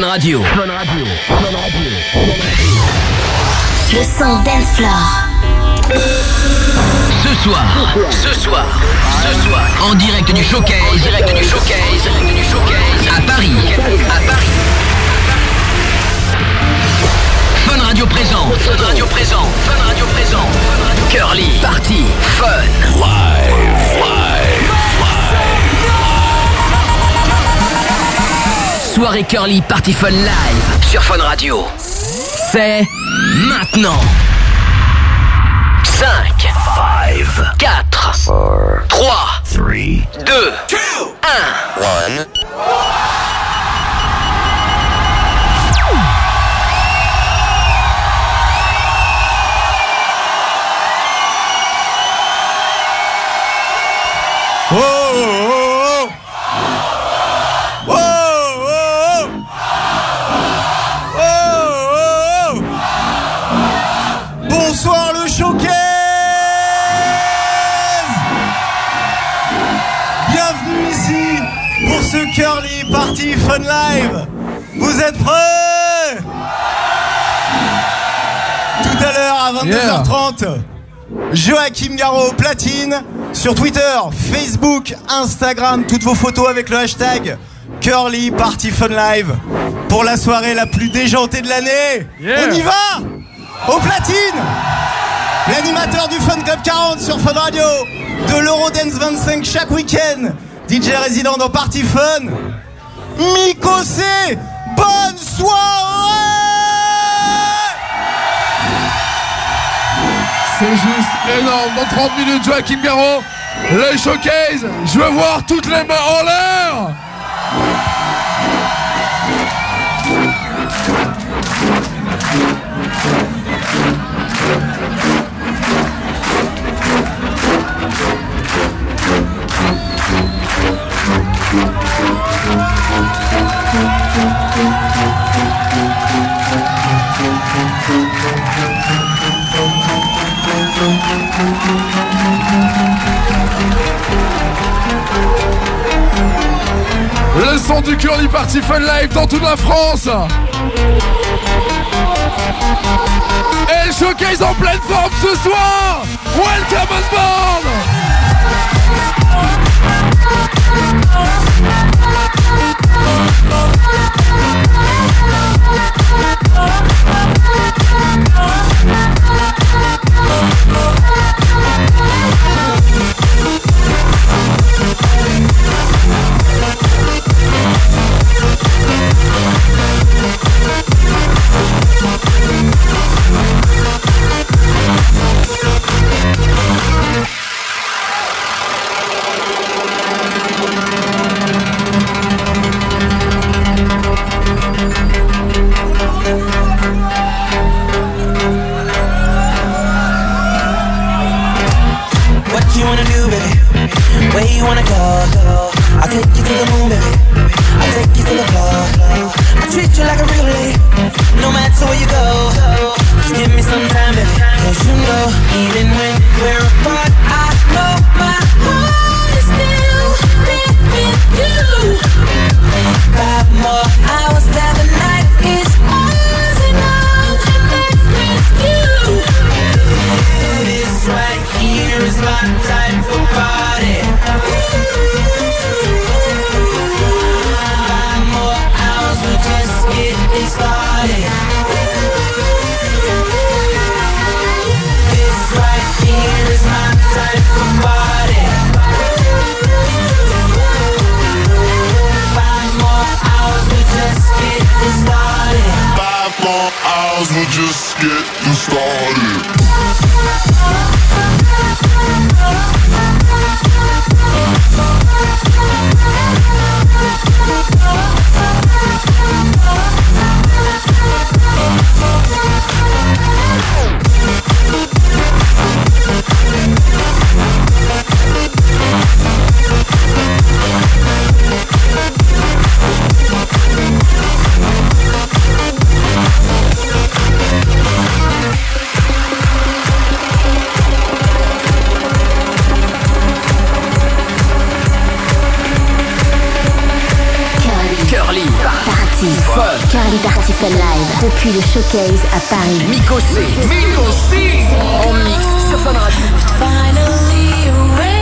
Fun Radio. Fun Radio. Fun Radio. Le son dance floor. Ce soir, ce soir, ce soir, en direct du showcase, en direct du showcase, du showcase à Paris, à Paris. Fun Radio présent, Fun Radio présent, Fun Radio présent, Curly, Party, Fun, Live, Live, Soirée Curly Party Fun Live. Sur Fun Radio. C'est maintenant. 5, 5, 4, 4, 3, 3, 2, 1, 1. Party Fun Live. Vous êtes prêts? Tout à l'heure à 22h30 Joachim Garraud platine sur Twitter, Facebook, Instagram, toutes vos photos avec le hashtag Curly Party Fun Live. Pour la soirée la plus déjantée de l'année. Yeah. On y va! Au platine! L'animateur du Fun Club 40 sur Fun Radio, de l'Eurodance 25 chaque week-end, DJ résident dans Party Fun, Miko C. Bonne soirée C'est juste énorme. Dans 30 minutes, Joachim Garraud, les showcase. Je veux voir toutes les mains en l'air. Party Fun Live dans toute la France. Et le showcase en pleine forme ce soir. Welcome on board. Dale. Party. Fun. Carly Party Live. Depuis le showcase à Paris. Miko C. C. En mix sur Fun Radio. Finally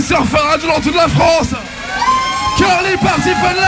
c'est sur Farage dans toute la France. Curly Party Fun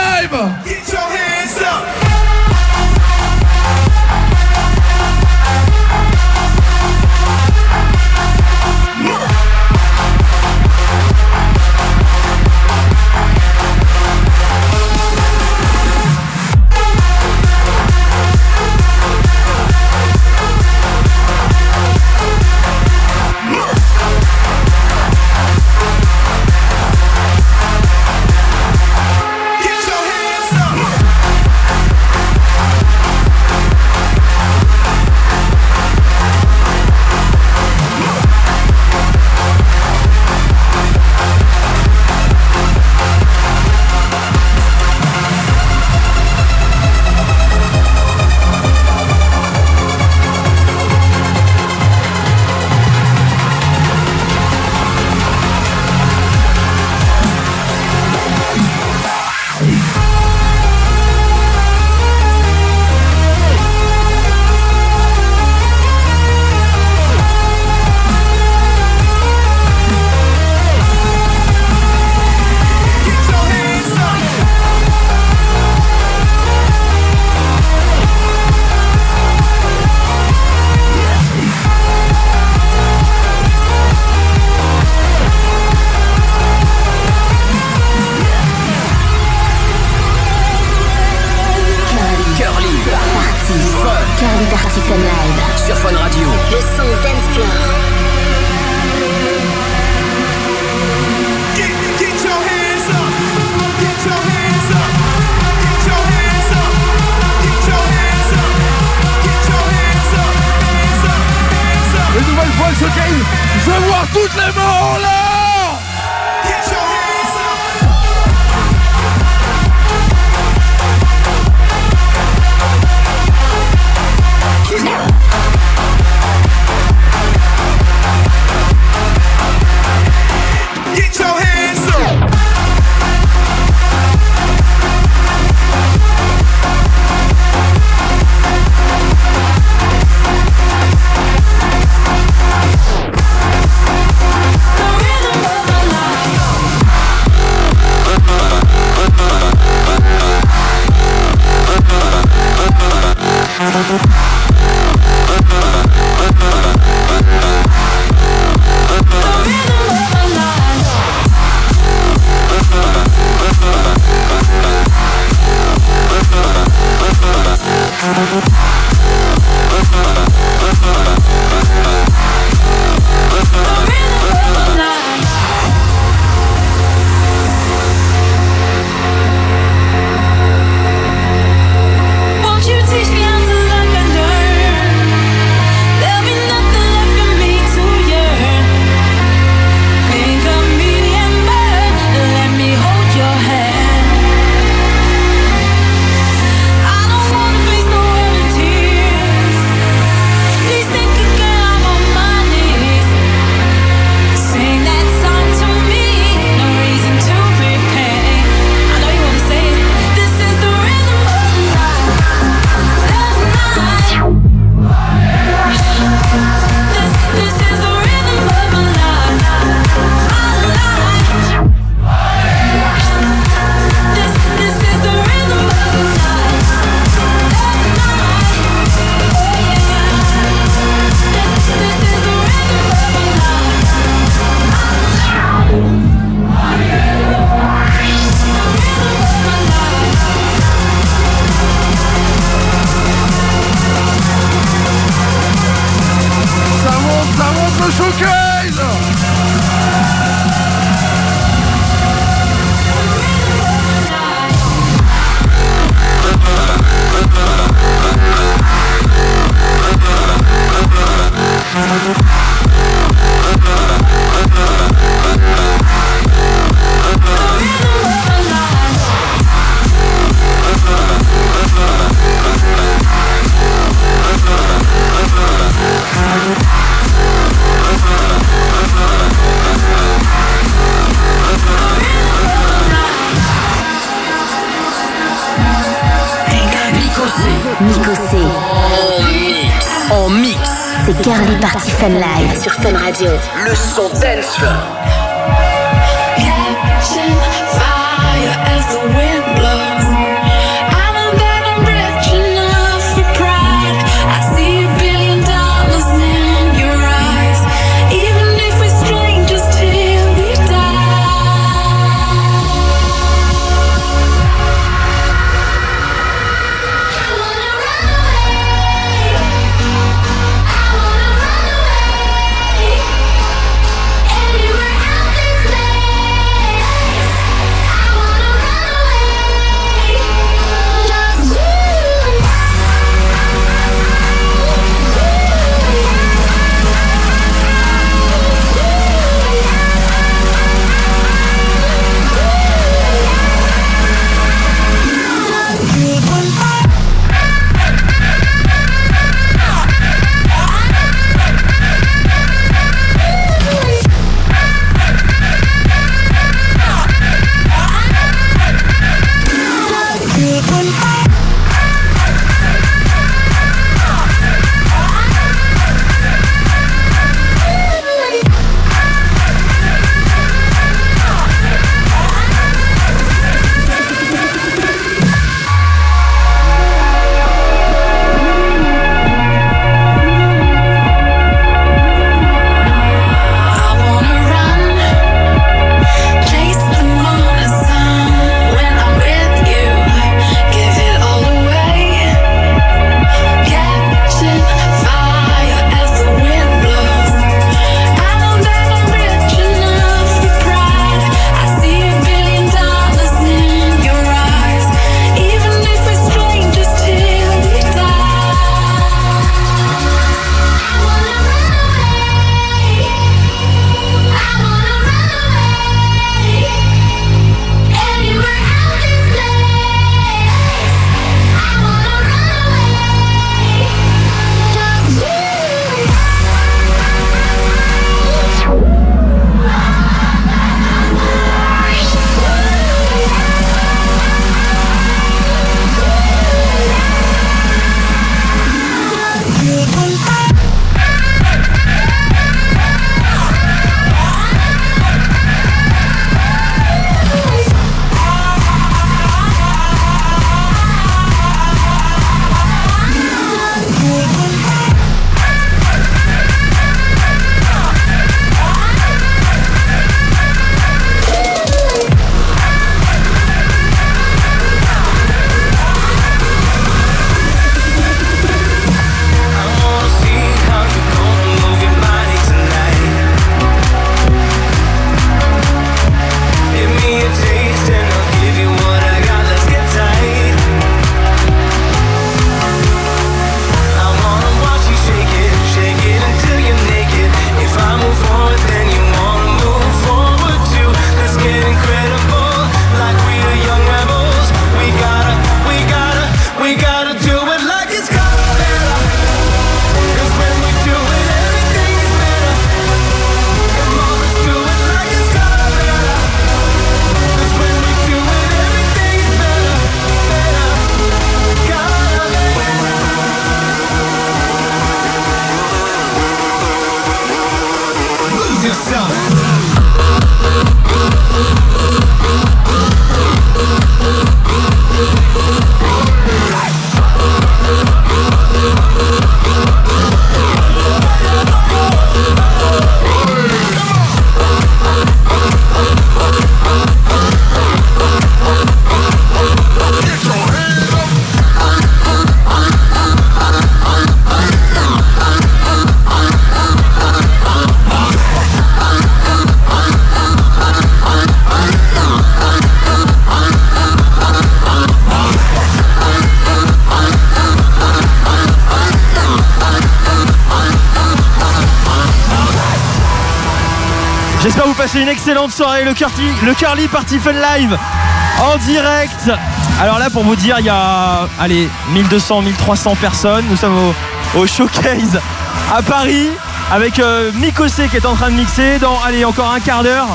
Passer une excellente soirée. Le Curly, le Curly Party Fun Live en direct. Alors là, pour vous dire, il y a allez, 1200, 1300 personnes. Nous sommes au, au showcase à Paris avec euh, Mikosé qui est en train de mixer. Dans allez, encore un quart d'heure,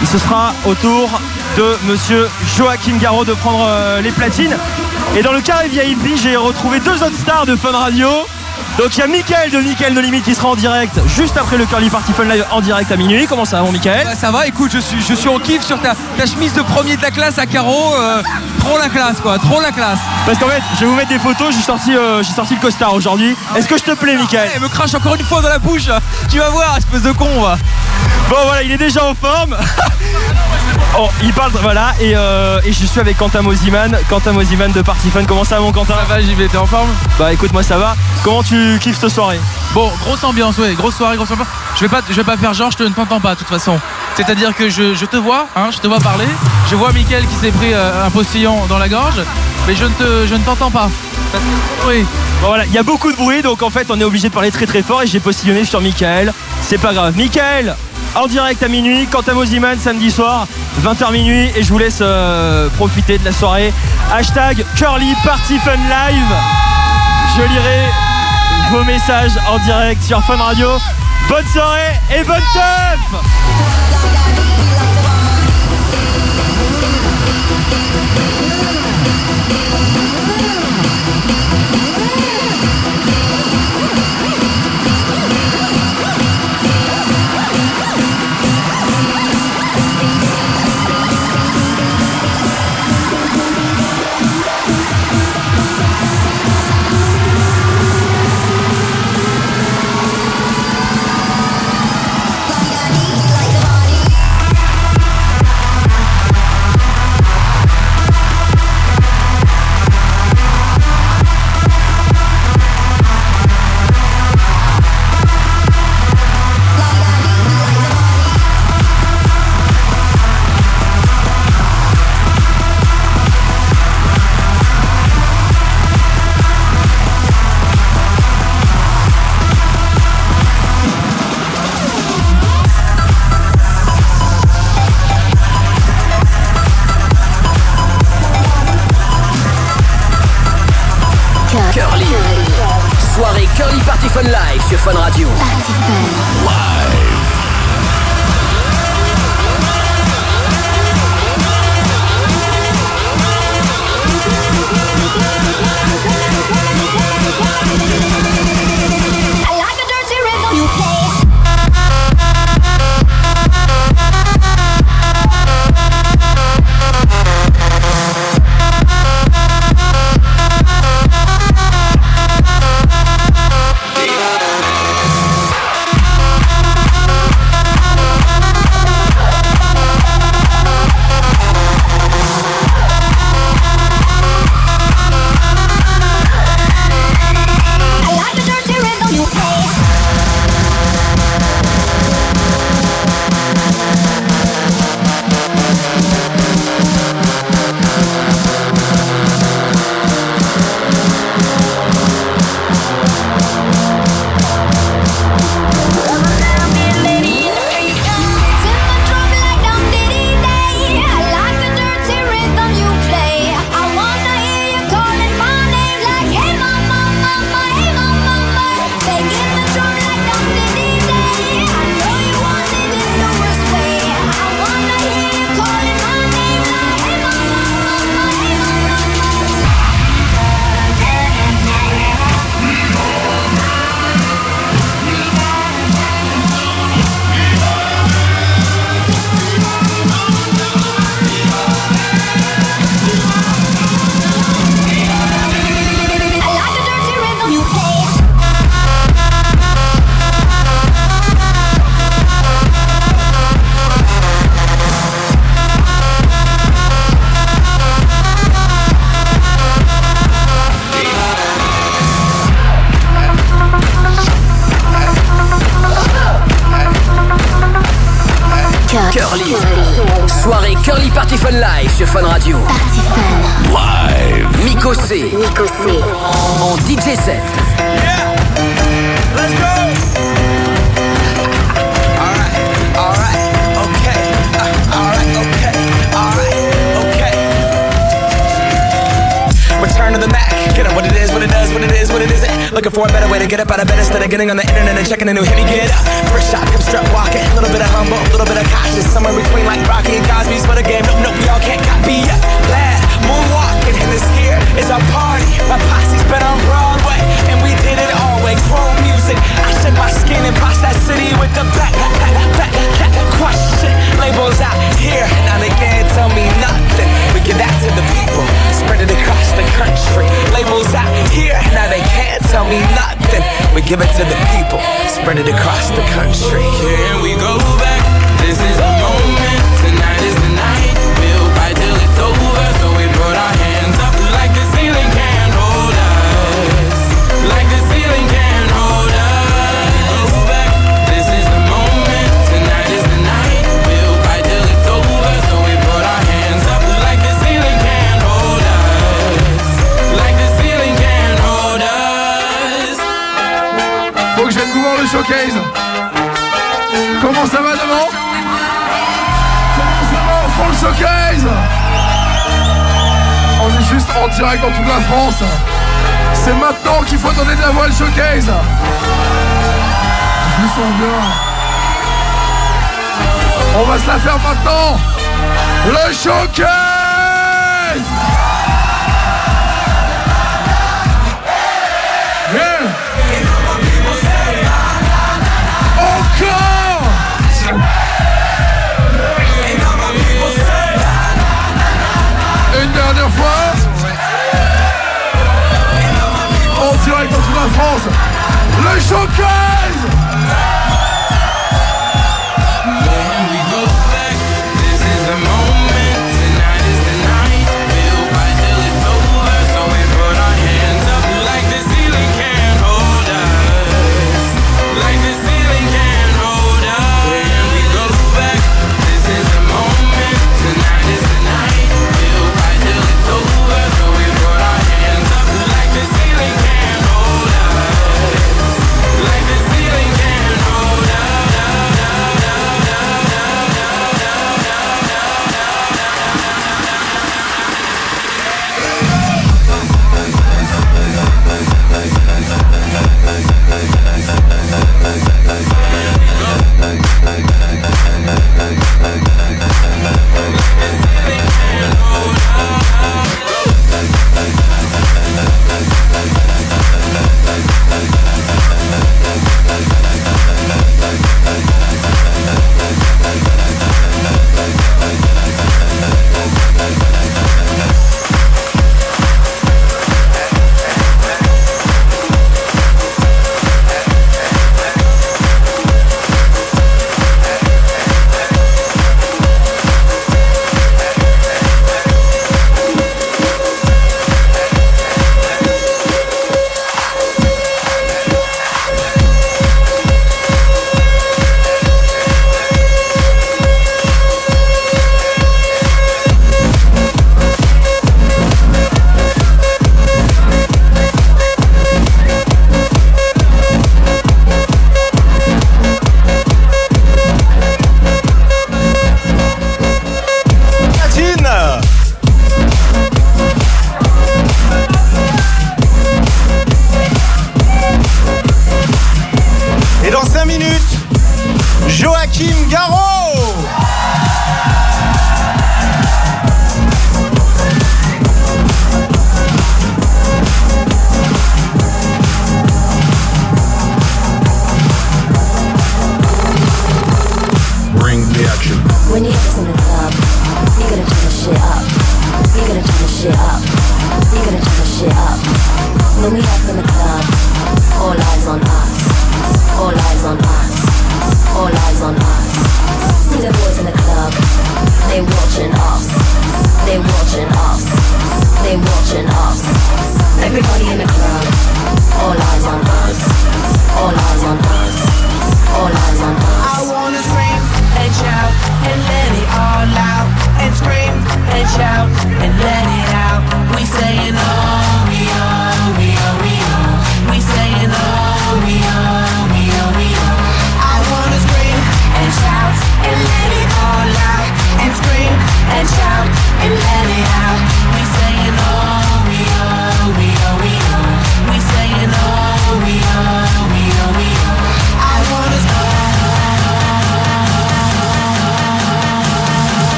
il se sera au tour de monsieur Joachim Garraud de prendre euh, les platines. Et dans le carré VIP, j'ai retrouvé deux autres stars de Fun Radio. Donc il y a Mickaël de Mickaël No Limite qui sera en direct juste après le Curly Party Fun Live en direct à minuit. Comment ça va mon Mickaël Bah, ça va, écoute, je suis, je suis en kiff sur ta, ta chemise de premier de la classe à carreaux. euh, trop la classe, quoi, trop la classe. Parce qu'en fait, je vais vous mettre des photos, j'ai sorti, euh, j'ai sorti le costard aujourd'hui. Est-ce que je te plais Mickaël Elle me crache encore une fois dans la bouche. Tu vas voir, espèce de con, va. Bon voilà, il est déjà en forme. Oh, il parle, voilà, et, euh, et je suis avec Quentin Moziman. Quentin Moziman de Party Fun. Comment ça va mon Quentin Ça va, j'y vais, t'es en forme? Bah écoute, moi ça va. Comment tu kiffes cette soirée? Bon, grosse ambiance, ouais, grosse soirée, grosse ambiance. Je vais pas, je vais pas faire genre, je te- ne t'entends pas, de toute façon. C'est-à-dire que je, je te vois, hein, je te vois parler. Je vois Mickaël qui s'est pris euh, un postillon dans la gorge, mais je ne te, je ne t'entends pas. Oui. Bon voilà, il y a beaucoup de bruit, donc en fait on est obligé de parler très très fort et j'ai postillonné sur Michael. C'est pas grave. Michael, en direct à minuit, Quentin Moziman samedi soir, 20h minuit, et je vous laisse euh, profiter de la soirée. Hashtag Curly Party Fun Live. Je lirai vos messages en direct sur Fun Radio. Bonne soirée et bonne teuf Curly. Soirée Curly Party Fun Live sur Fun Radio. Party Fun. I Curly Party Fun Live sur Fun Radio. Party Fun. Live. Miko C. Nico C. En DJ set. Yeah. Let's go. Return to the Mac. Get up what it is, what it does, what it is, what it isn't. Looking for a better way to get up out of bed instead of getting on the internet and checking a new hit. Me get up, first shot, come strut walking. A little bit of humble, a little bit of cautious. Somewhere between like Rocky and Cosby's for the game. Nope, nope, y'all can't copy yet. Glad moonwalking, and this here is our party. My posse's been on Broadway, and we did it all way. Chrome music, I shed my skin and boss that city with the back, back, back, back question. Labels out here, now they can't tell me nothing. We give that to the people, spread it across the Give it to the people. Spread it across the country. Can we go back? This is the moment. Comment ça va devant Comment ça va au fond le showcase On est juste en direct dans toute la France. C'est maintenant qu'il faut donner de la voix le showcase. Je me sens bien. On va se la faire maintenant. Le showcase le showcase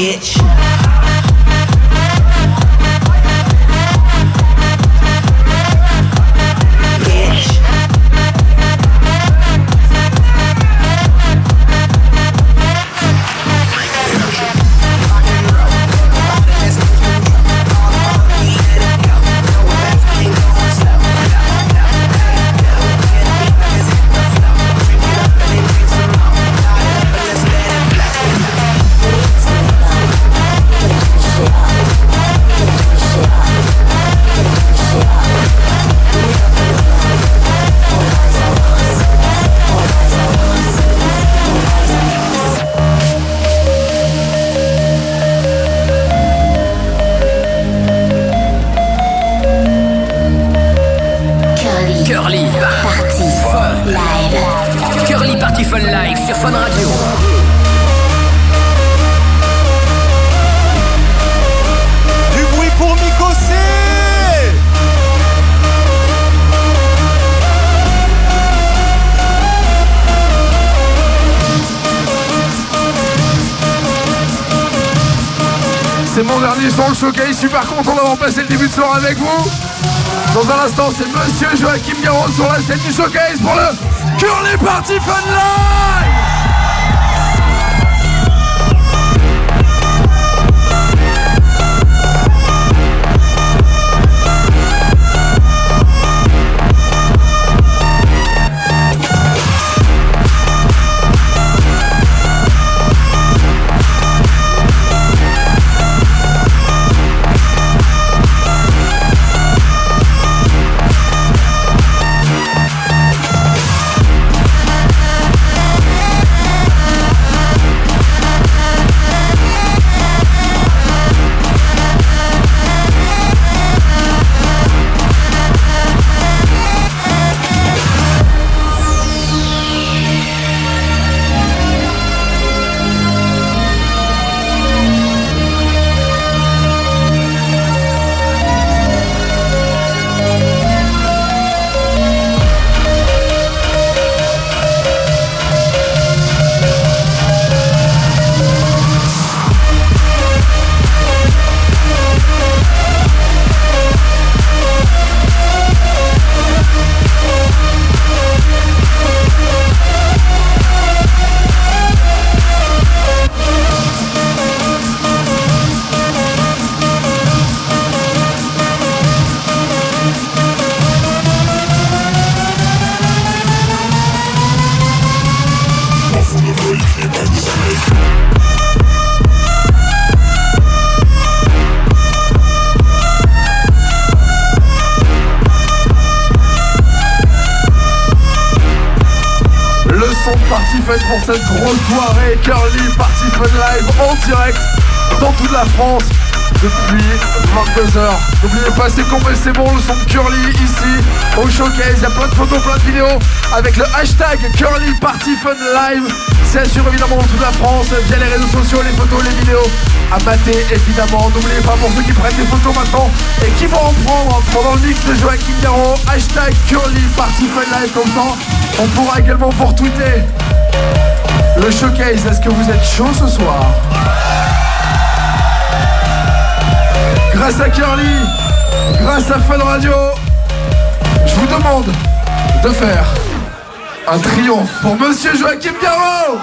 bitch. C'est mon dernier son, le showcase. Super content d'avoir passé le début de soirée avec vous. Dans un instant, c'est Monsieur Joachim Garraud sur la scène du showcase pour le Curly Party Fun Live. Son Fun pour cette grosse soirée. Curly Party Fun Live en direct dans toute la France depuis 22h. N'oubliez pas, c'est complet, c'est bon, le son de Curly ici au showcase. Il y a plein de photos, plein de vidéos avec le hashtag Curly Party Fun Live. C'est sûr évidemment dans toute la France via les réseaux sociaux, les photos, les vidéos à mater évidemment. N'oubliez pas pour ceux qui prennent des photos maintenant et qui vont en prendre pendant le mix de Joachim Garraud, hashtag Curly Party Fun Live comme ça. On pourra également pour tweeter le showcase. Est-ce que vous êtes chaud ce soir? Grâce à Curly, grâce à Fun Radio, je vous demande de faire un triomphe pour Monsieur Joachim Garraud.